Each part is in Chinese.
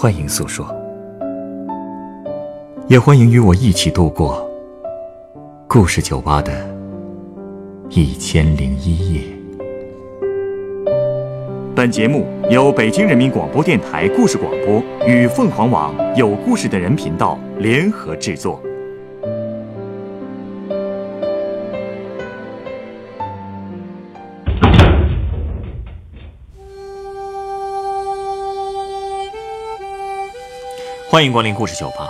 欢迎诉说，也欢迎与我一起度过故事酒吧的一千零一夜。本节目由北京人民广播电台故事广播与凤凰网有故事的人频道联合制作。欢迎光临故事酒吧。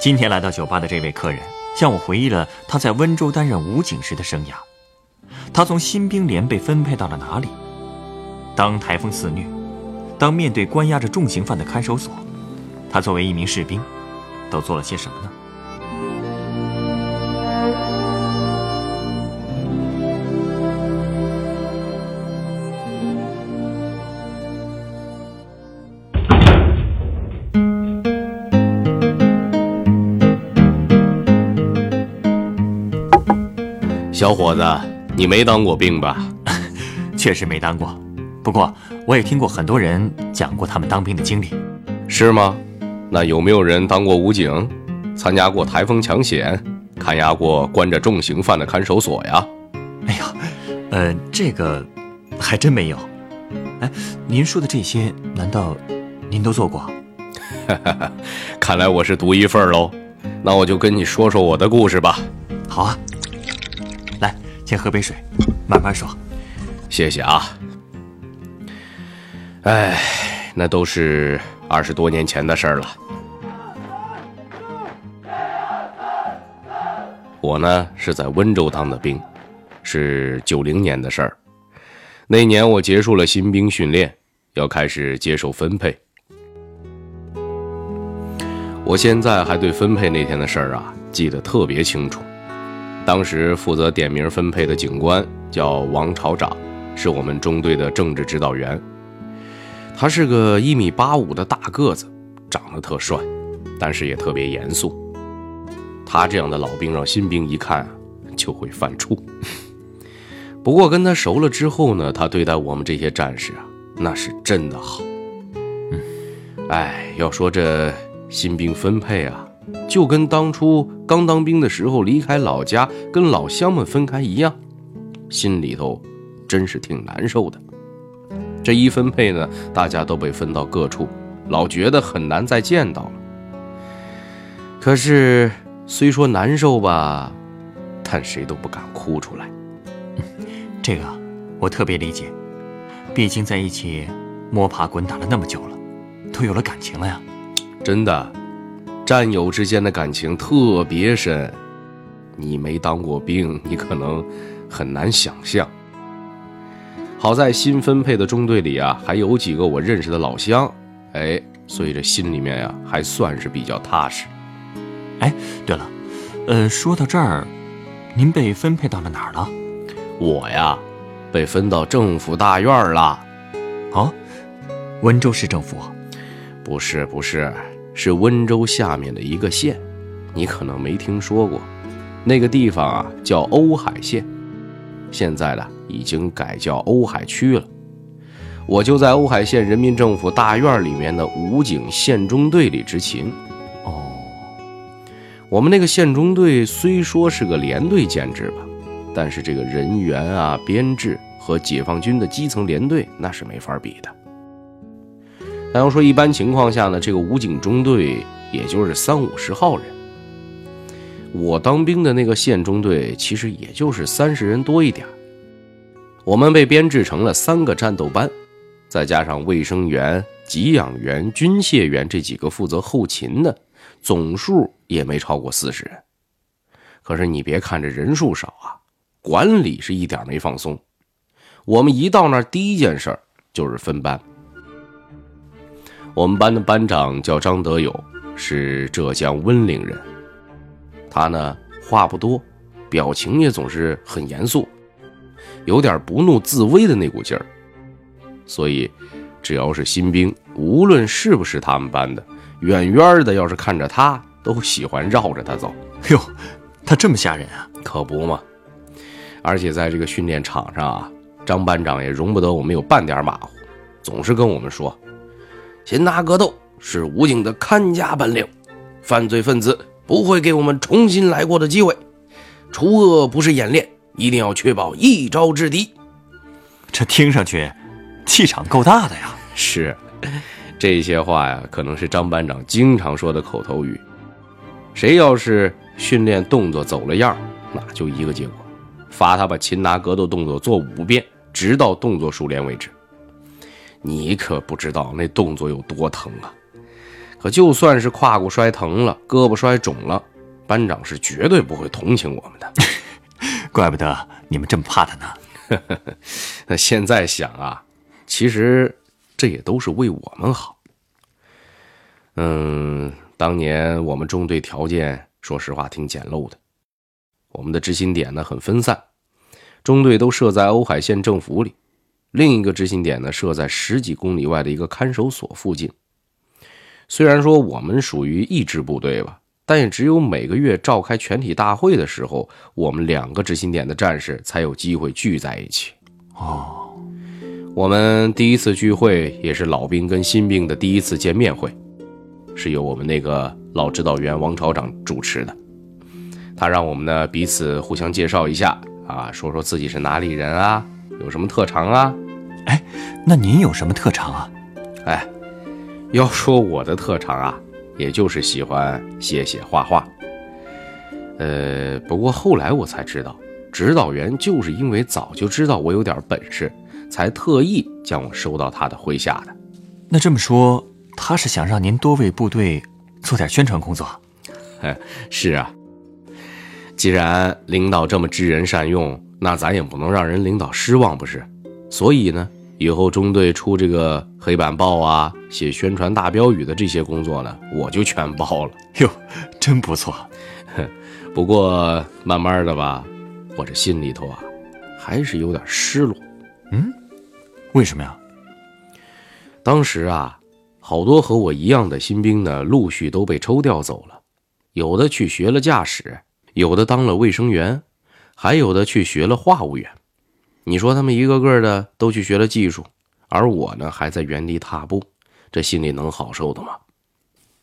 今天来到酒吧的这位客人，向我回忆了他在温州担任武警时的生涯。他从新兵连被分配到了哪里？当台风肆虐，当面对关押着重刑犯的看守所，他作为一名士兵，都做了些什么呢？小伙子，你没当过兵吧？确实没当过。不过，我也听过很多人讲过他们当兵的经历，是吗？那有没有人当过武警，参加过台风抢险，看押过关着重刑犯的看守所呀？哎呀，呃，这个还真没有。哎，您说的这些，难道您都做过？看来我是独一份喽。那我就跟你说说我的故事吧。好啊，来，先喝杯水，慢慢说。谢谢啊。哎，那都是二十多年前的事儿了。我呢是在温州当的兵，是九零年的事儿。那年我结束了新兵训练，要开始接受分配。我现在还对分配那天的事儿啊记得特别清楚。当时负责点名分配的警官叫王朝长，是我们中队的政治指导员。他是个一米八五的大个子，长得特帅，但是也特别严肃。他这样的老兵让新兵一看就会犯怵。不过跟他熟了之后呢，他对待我们这些战士啊，那是真的好。哎，要说这新兵分配啊，就跟当初刚当兵的时候离开老家跟老乡们分开一样，心里头真是挺难受的。这一分配呢，大家都被分到各处，老觉得很难再见到了。可是虽说难受吧，但谁都不敢哭出来。这个我特别理解，毕竟在一起摸爬滚打了那么久了，都有了感情了呀。真的，战友之间的感情特别深。你没当过兵，你可能很难想象。好在新分配的中队里啊，还有几个我认识的老乡，哎，所以这心里面呀还算是比较踏实。哎，对了，呃，说到这儿，您被分配到了哪儿了？我呀，被分到政府大院了。啊，温州市政府？不是，不是，是温州下面的一个县，你可能没听说过。那个地方啊，叫瓯海县。现在呢，已经改叫瓯海区了。我就在瓯海县人民政府大院里面的武警县中队里执勤。哦，我们那个县中队虽说是个连队建制吧，但是这个人员啊、编制和解放军的基层连队那是没法比的。但要说一般情况下呢，这个武警中队也就是三五十号人。我当兵的那个县中队，其实也就是三十人多一点。我们被编制成了三个战斗班，再加上卫生员、给养员、军械员这几个负责后勤的，总数也没超过四十人。可是你别看这人数少啊，管理是一点没放松。我们一到那儿，第一件事就是分班。我们班的班长叫张德友，是浙江温岭人。他呢话不多，表情也总是很严肃，有点不怒自威的那股劲儿。所以，只要是新兵，无论是不是他们班的，远远的要是看着他，都喜欢绕着他走。哟，他这么吓人啊？可不嘛！而且在这个训练场上啊，张班长也容不得我们有半点马虎，总是跟我们说：“先拿格斗，是武警的看家本领，犯罪分子不会给我们重新来过的机会。除恶不是演练，一定要确保一招制敌。这听上去气场够大的呀！是，这些话呀，可能是张班长经常说的口头语。谁要是训练动作走了样，那就一个结果，罚他把擒拿格斗动作做五遍，直到动作熟练为止。你可不知道那动作有多疼啊！可就算是胯骨摔疼了，胳膊摔肿了，班长是绝对不会同情我们的。怪不得你们这么怕他呢。那现在想啊，其实这也都是为我们好。嗯，当年我们中队条件说实话挺简陋的，我们的执勤点呢很分散，中队都设在瓯海县政府里。另一个执行点呢，设在十几公里外的一个看守所附近。虽然说我们属于一支部队吧，但也只有每个月召开全体大会的时候，我们两个执行点的战士才有机会聚在一起。哦，我们第一次聚会也是老兵跟新兵的第一次见面会，是由我们那个老指导员王朝长主持的。他让我们呢彼此互相介绍一下啊，说说自己是哪里人啊，有什么特长啊。哎，那您有什么特长啊？哎，要说我的特长啊，也就是喜欢写写画画。呃，不过后来我才知道，指导员就是因为早就知道我有点本事，才特意将我收到他的麾下的。那这么说，他是想让您多为部队做点宣传工作？哎，是啊。既然领导这么知人善用，那咱也不能让人领导失望，不是？所以呢，以后中队出这个黑板报啊、写宣传大标语的这些工作呢，我就全包了。哟，真不错。不过慢慢的吧，我这心里头啊，还是有点失落。嗯，为什么呀？当时啊，好多和我一样的新兵呢，陆续都被抽调走了，有的去学了驾驶，有的当了卫生员，还有的去学了话务员。你说他们一个个的都去学了技术，而我呢还在原地踏步，这心里能好受的吗？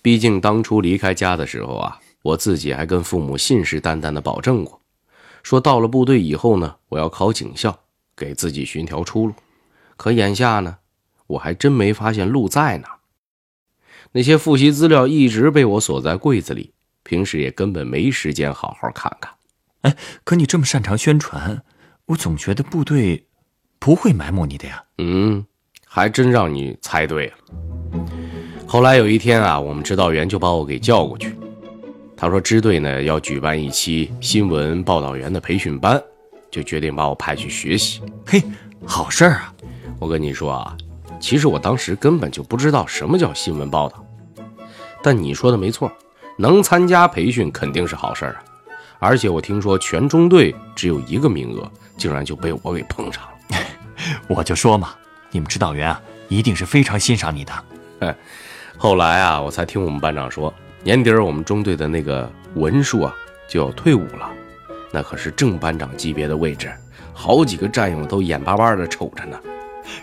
毕竟当初离开家的时候啊，我自己还跟父母信誓旦旦的保证过，说到了部队以后呢，我要考警校，给自己寻条出路。可眼下呢，我还真没发现路在哪。那些复习资料一直被我锁在柜子里，平时也根本没时间好好看看。哎，可你这么擅长宣传。我总觉得部队不会埋没你的呀。嗯，还真让你猜对了。后来有一天啊，我们指导员就把我给叫过去，他说支队呢要举办一期新闻报道员的培训班，就决定把我派去学习。嘿，好事儿啊！我跟你说啊，其实我当时根本就不知道什么叫新闻报道，但你说的没错，能参加培训肯定是好事儿啊。而且我听说全中队只有一个名额。竟然就被我给碰上了，我就说嘛，你们指导员啊，一定是非常欣赏你的。后来啊，我才听我们班长说，年底儿我们中队的那个文书啊就要退伍了，那可是正班长级别的位置，好几个战友都眼巴巴的瞅着呢。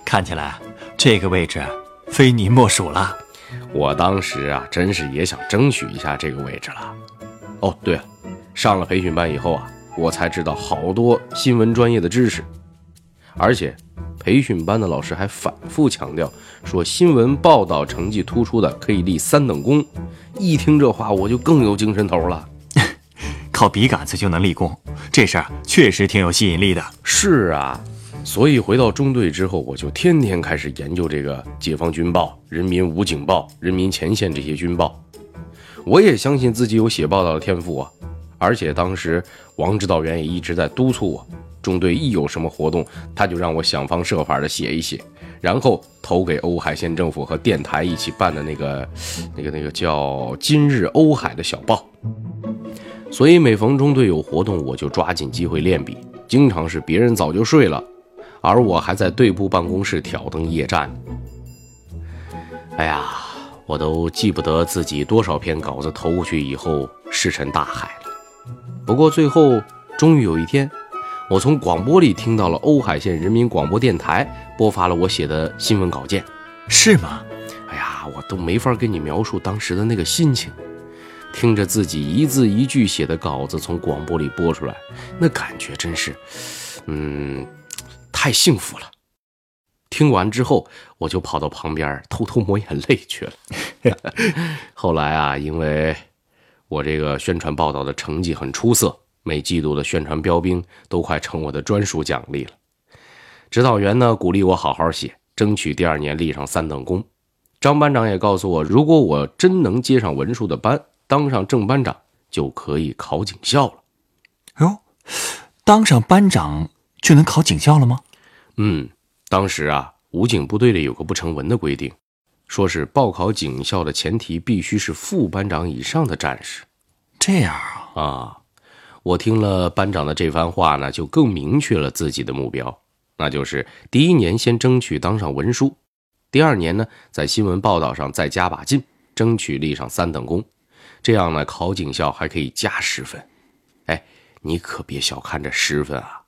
看起来这个位置非你莫属了。我当时啊，真是也想争取一下这个位置了。哦，对了，上了培训班以后啊。我才知道好多新闻专业的知识，而且培训班的老师还反复强调说，新闻报道成绩突出的可以立三等功。一听这话，我就更有精神头了。靠笔杆子就能立功，这事儿确实挺有吸引力的。是啊，所以回到中队之后，我就天天开始研究这个《解放军报》《人民武警报》《人民前线》这些军报。我也相信自己有写报道的天赋啊。而且当时王指导员也一直在督促我，中队一有什么活动，他就让我想方设法的写一写，然后投给瓯海县政府和电台一起办的那个、那个、那个叫《今日瓯海》的小报。所以每逢中队有活动，我就抓紧机会练笔，经常是别人早就睡了，而我还在队部办公室挑灯夜战。哎呀，我都记不得自己多少篇稿子投过去以后石沉大海。不过最后，终于有一天，我从广播里听到了瓯海县人民广播电台播发了我写的新闻稿件，是吗？哎呀，我都没法跟你描述当时的那个心情。听着自己一字一句写的稿子从广播里播出来，那感觉真是，嗯，太幸福了。听完之后，我就跑到旁边偷偷抹眼泪去了。后来啊，因为我这个宣传报道的成绩很出色，每季度的宣传标兵都快成我的专属奖励了。指导员呢鼓励我好好写，争取第二年立上三等功。张班长也告诉我，如果我真能接上文书的班，当上正班长，就可以考警校了。哟，当上班长就能考警校了吗？嗯。当时啊，武警部队里有个不成文的规定，说是报考警校的前提必须是副班长以上的战士。这样啊，啊，我听了班长的这番话呢，就更明确了自己的目标，那就是第一年先争取当上文书，第二年呢，在新闻报道上再加把劲，争取立上三等功，这样呢，考警校还可以加十分。哎，你可别小看这十分啊！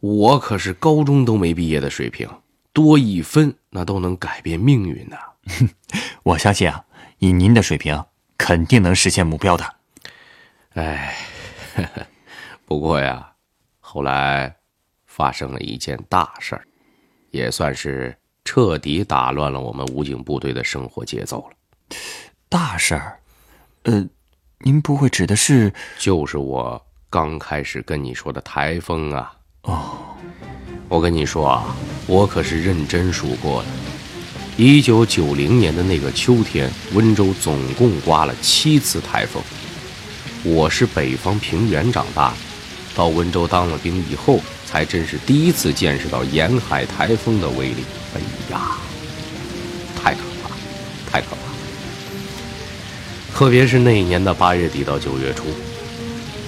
我可是高中都没毕业的水平，多一分那都能改变命运呐！我相信啊，以您的水平，肯定能实现目标的。哎，不过呀，后来发生了一件大事儿，也算是彻底打乱了我们武警部队的生活节奏了。大事儿？呃，您不会指的是……就是我刚开始跟你说的台风啊！哦，我跟你说啊，我可是认真数过的。一九九零年的那个秋天，温州总共刮了七次台风。我是北方平原长大的，到温州当了兵以后，才真是第一次见识到沿海台风的威力。哎呀，太可怕，太可怕了！特别是那一年的八月底到九月初。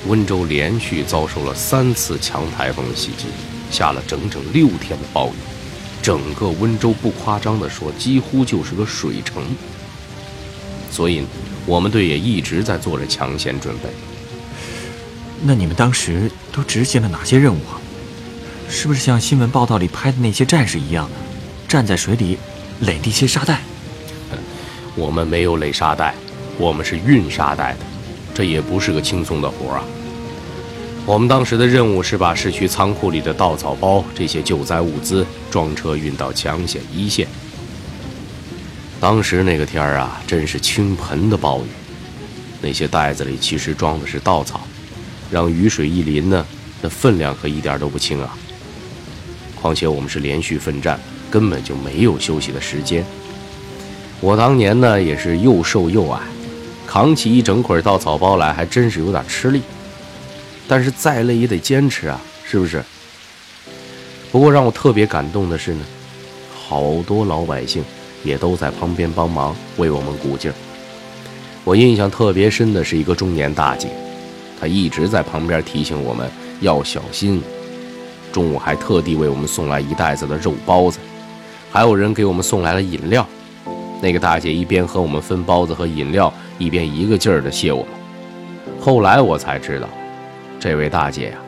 温州连续遭受了三次强台风的袭击，下了整整六天的暴雨，整个温州不夸张地说，几乎就是个水城。所以，我们队也一直在做着抢险准备。那你们当时都执行了哪些任务啊？是不是像新闻报道里拍的那些战士一样，站在水里垒那些沙袋？我们没有垒沙袋，我们是运沙袋的。这也不是个轻松的活啊！我们当时的任务是把市区仓库里的稻草包这些救灾物资装车运到抢险一线。当时那个天儿啊，真是倾盆的暴雨，那些袋子里其实装的是稻草，让雨水一淋呢，那分量可一点都不轻啊！况且我们是连续奋战，根本就没有休息的时间。我当年呢，也是又瘦又矮。扛起一整捆稻草包来，还真是有点吃力，但是再累也得坚持啊，是不是？不过让我特别感动的是呢，好多老百姓也都在旁边帮忙为我们鼓劲儿。我印象特别深的是一个中年大姐，她一直在旁边提醒我们要小心。中午还特地为我们送来一袋子的肉包子，还有人给我们送来了饮料。那个大姐一边和我们分包子和饮料。一边一个劲儿的谢我们，后来我才知道，这位大姐呀，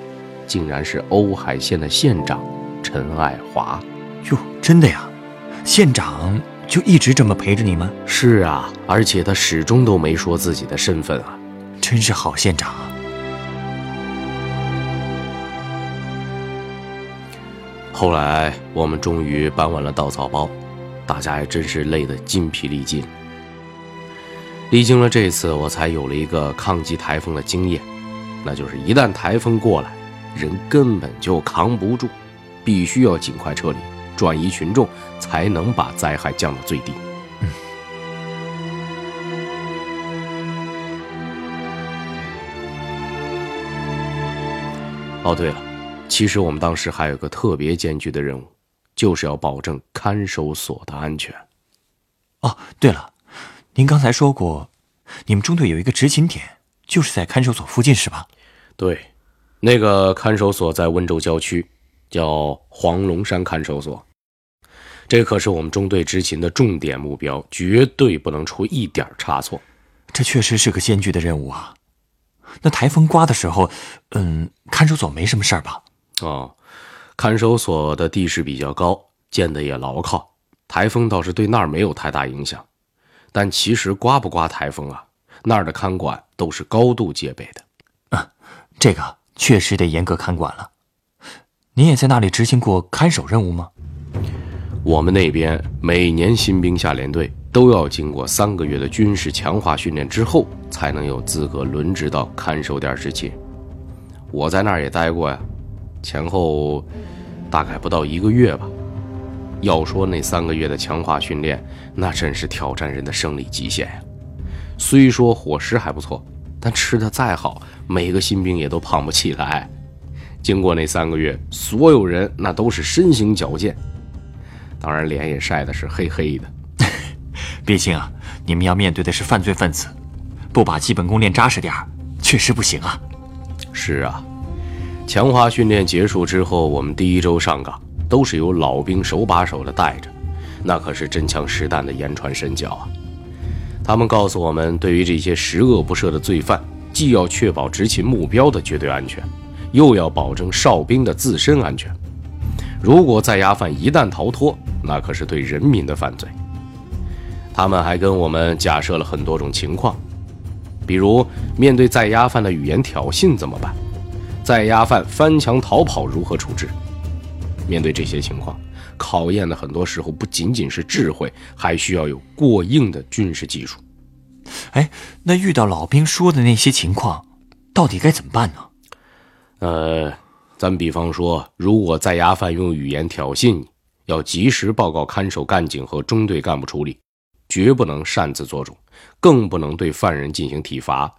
竟然是瓯海县的县长陈爱华。哟，真的呀？县长就一直这么陪着你们？是啊，而且他始终都没说自己的身份啊，真是好县长啊！后来我们终于搬完了稻草包，大家也真是累得筋疲力尽。历经了这次，我才有了一个抗击台风的经验，那就是一旦台风过来，人根本就扛不住，必须要尽快撤离，转移群众，才能把灾害降到最低。嗯。哦，对了，其实我们当时还有个特别艰巨的任务，就是要保证看守所的安全。哦，对了。您刚才说过，你们中队有一个执勤点，就是在看守所附近，是吧？对，那个看守所在温州郊区，叫黄龙山看守所。这可是我们中队执勤的重点目标，绝对不能出一点差错。这确实是个艰巨的任务啊！那台风刮的时候，嗯，看守所没什么事儿吧？哦，看守所的地势比较高，建的也牢靠，台风倒是对那儿没有太大影响。但其实刮不刮台风啊，那儿的看管都是高度戒备的。嗯，这个确实得严格看管了。你也在那里执行过看守任务吗？我们那边每年新兵下连队都要经过三个月的军事强化训练之后，才能有资格轮值到看守点执勤。我在那儿也待过呀，前后大概不到一个月吧。要说那三个月的强化训练，那真是挑战人的生理极限呀。虽说伙食还不错，但吃的再好，每个新兵也都胖不起来。经过那三个月，所有人那都是身形矫健，当然脸也晒的是黑黑的。毕竟啊，你们要面对的是犯罪分子，不把基本功练扎实点确实不行啊。是啊，强化训练结束之后，我们第一周上岗，都是由老兵手把手的带着，那可是真枪实弹的言传身教啊。他们告诉我们，对于这些十恶不赦的罪犯，既要确保执勤目标的绝对安全。又要保证哨兵的自身安全。如果在押犯一旦逃脱，那可是对人民的犯罪。他们还跟我们假设了很多种情况，比如面对在押犯的语言挑衅怎么办？在押犯翻墙逃跑如何处置？面对这些情况，考验的很多时候不仅仅是智慧，还需要有过硬的军事技术。哎，那遇到老兵说的那些情况，到底该怎么办呢？呃，咱比方说，如果在押犯用语言挑衅你，要及时报告看守干警和中队干部处理，绝不能擅自做主，更不能对犯人进行体罚。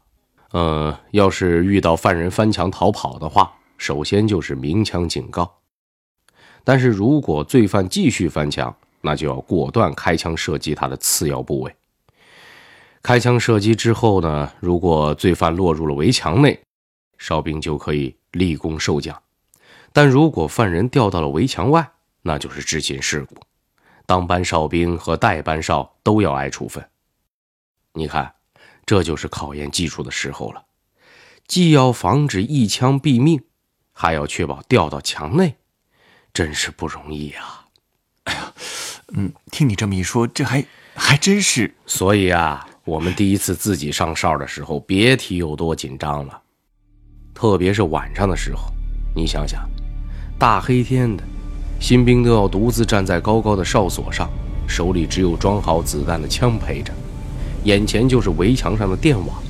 呃，要是遇到犯人翻墙逃跑的话，首先就是鸣枪警告。但是如果罪犯继续翻墙，那就要果断开枪射击他的次要部位。开枪射击之后呢，如果罪犯落入了围墙内，哨兵就可以。立功受奖，但如果犯人掉到了围墙外，那就是执勤事故，当班哨兵和代班哨都要挨处分。你看，这就是考验技术的时候了，既要防止一枪毙命，还要确保掉到墙内，真是不容易啊！哎呀，嗯，听你这么一说，这还还真是。所以啊，我们第一次自己上哨的时候，别提有多紧张了。特别是晚上的时候，你想想，大黑天的，新兵都要独自站在高高的哨所上，手里只有装好子弹的枪陪着，眼前就是围墙上的电网。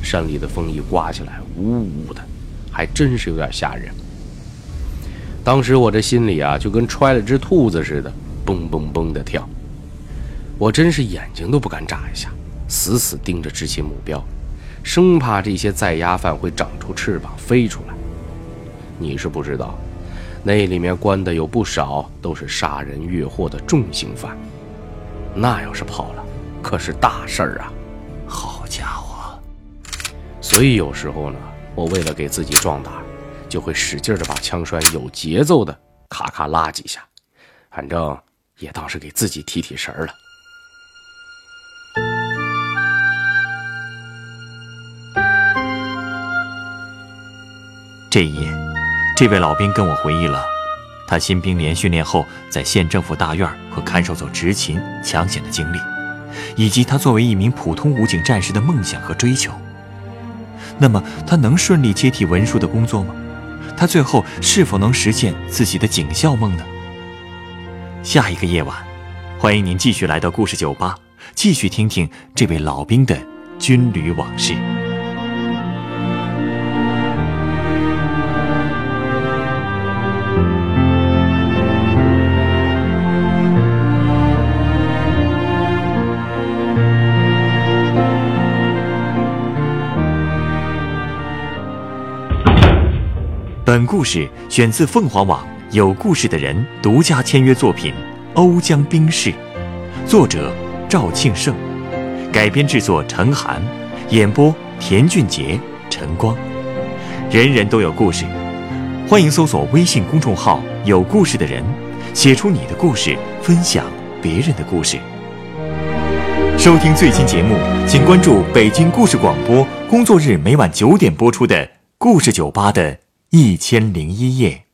山里的风一刮起来，呜呜的，还真是有点吓人。当时我这心里啊，就跟揣了只兔子似的，蹦蹦蹦的跳，我真是眼睛都不敢眨一下，死死盯着执勤目标。生怕这些在押犯会长出翅膀飞出来。你是不知道，那里面关的有不少都是杀人越货的重刑犯，那要是跑了，可是大事儿啊！好家伙！所以有时候呢，我为了给自己壮胆，就会使劲的把枪栓有节奏的咔咔拉几下，反正也当是给自己提提神了。这一夜，这位老兵跟我回忆了他新兵连训练后在县政府大院和看守所执勤抢险的经历，以及他作为一名普通武警战士的梦想和追求。那么，他能顺利接替文书的工作吗？他最后是否能实现自己的警校梦呢？下一个夜晚，欢迎您继续来到故事酒吧，继续听听这位老兵的军旅往事。本故事选自凤凰网有故事的人独家签约作品《欧江兵士》，作者赵庆胜，改编制作陈寒，演播田俊杰、陈光。人人都有故事，欢迎搜索微信公众号“有故事的人”，写出你的故事，分享别人的故事。收听最新节目，请关注北京故事广播，工作日每晚九点播出的《故事酒吧》的。一千零一夜。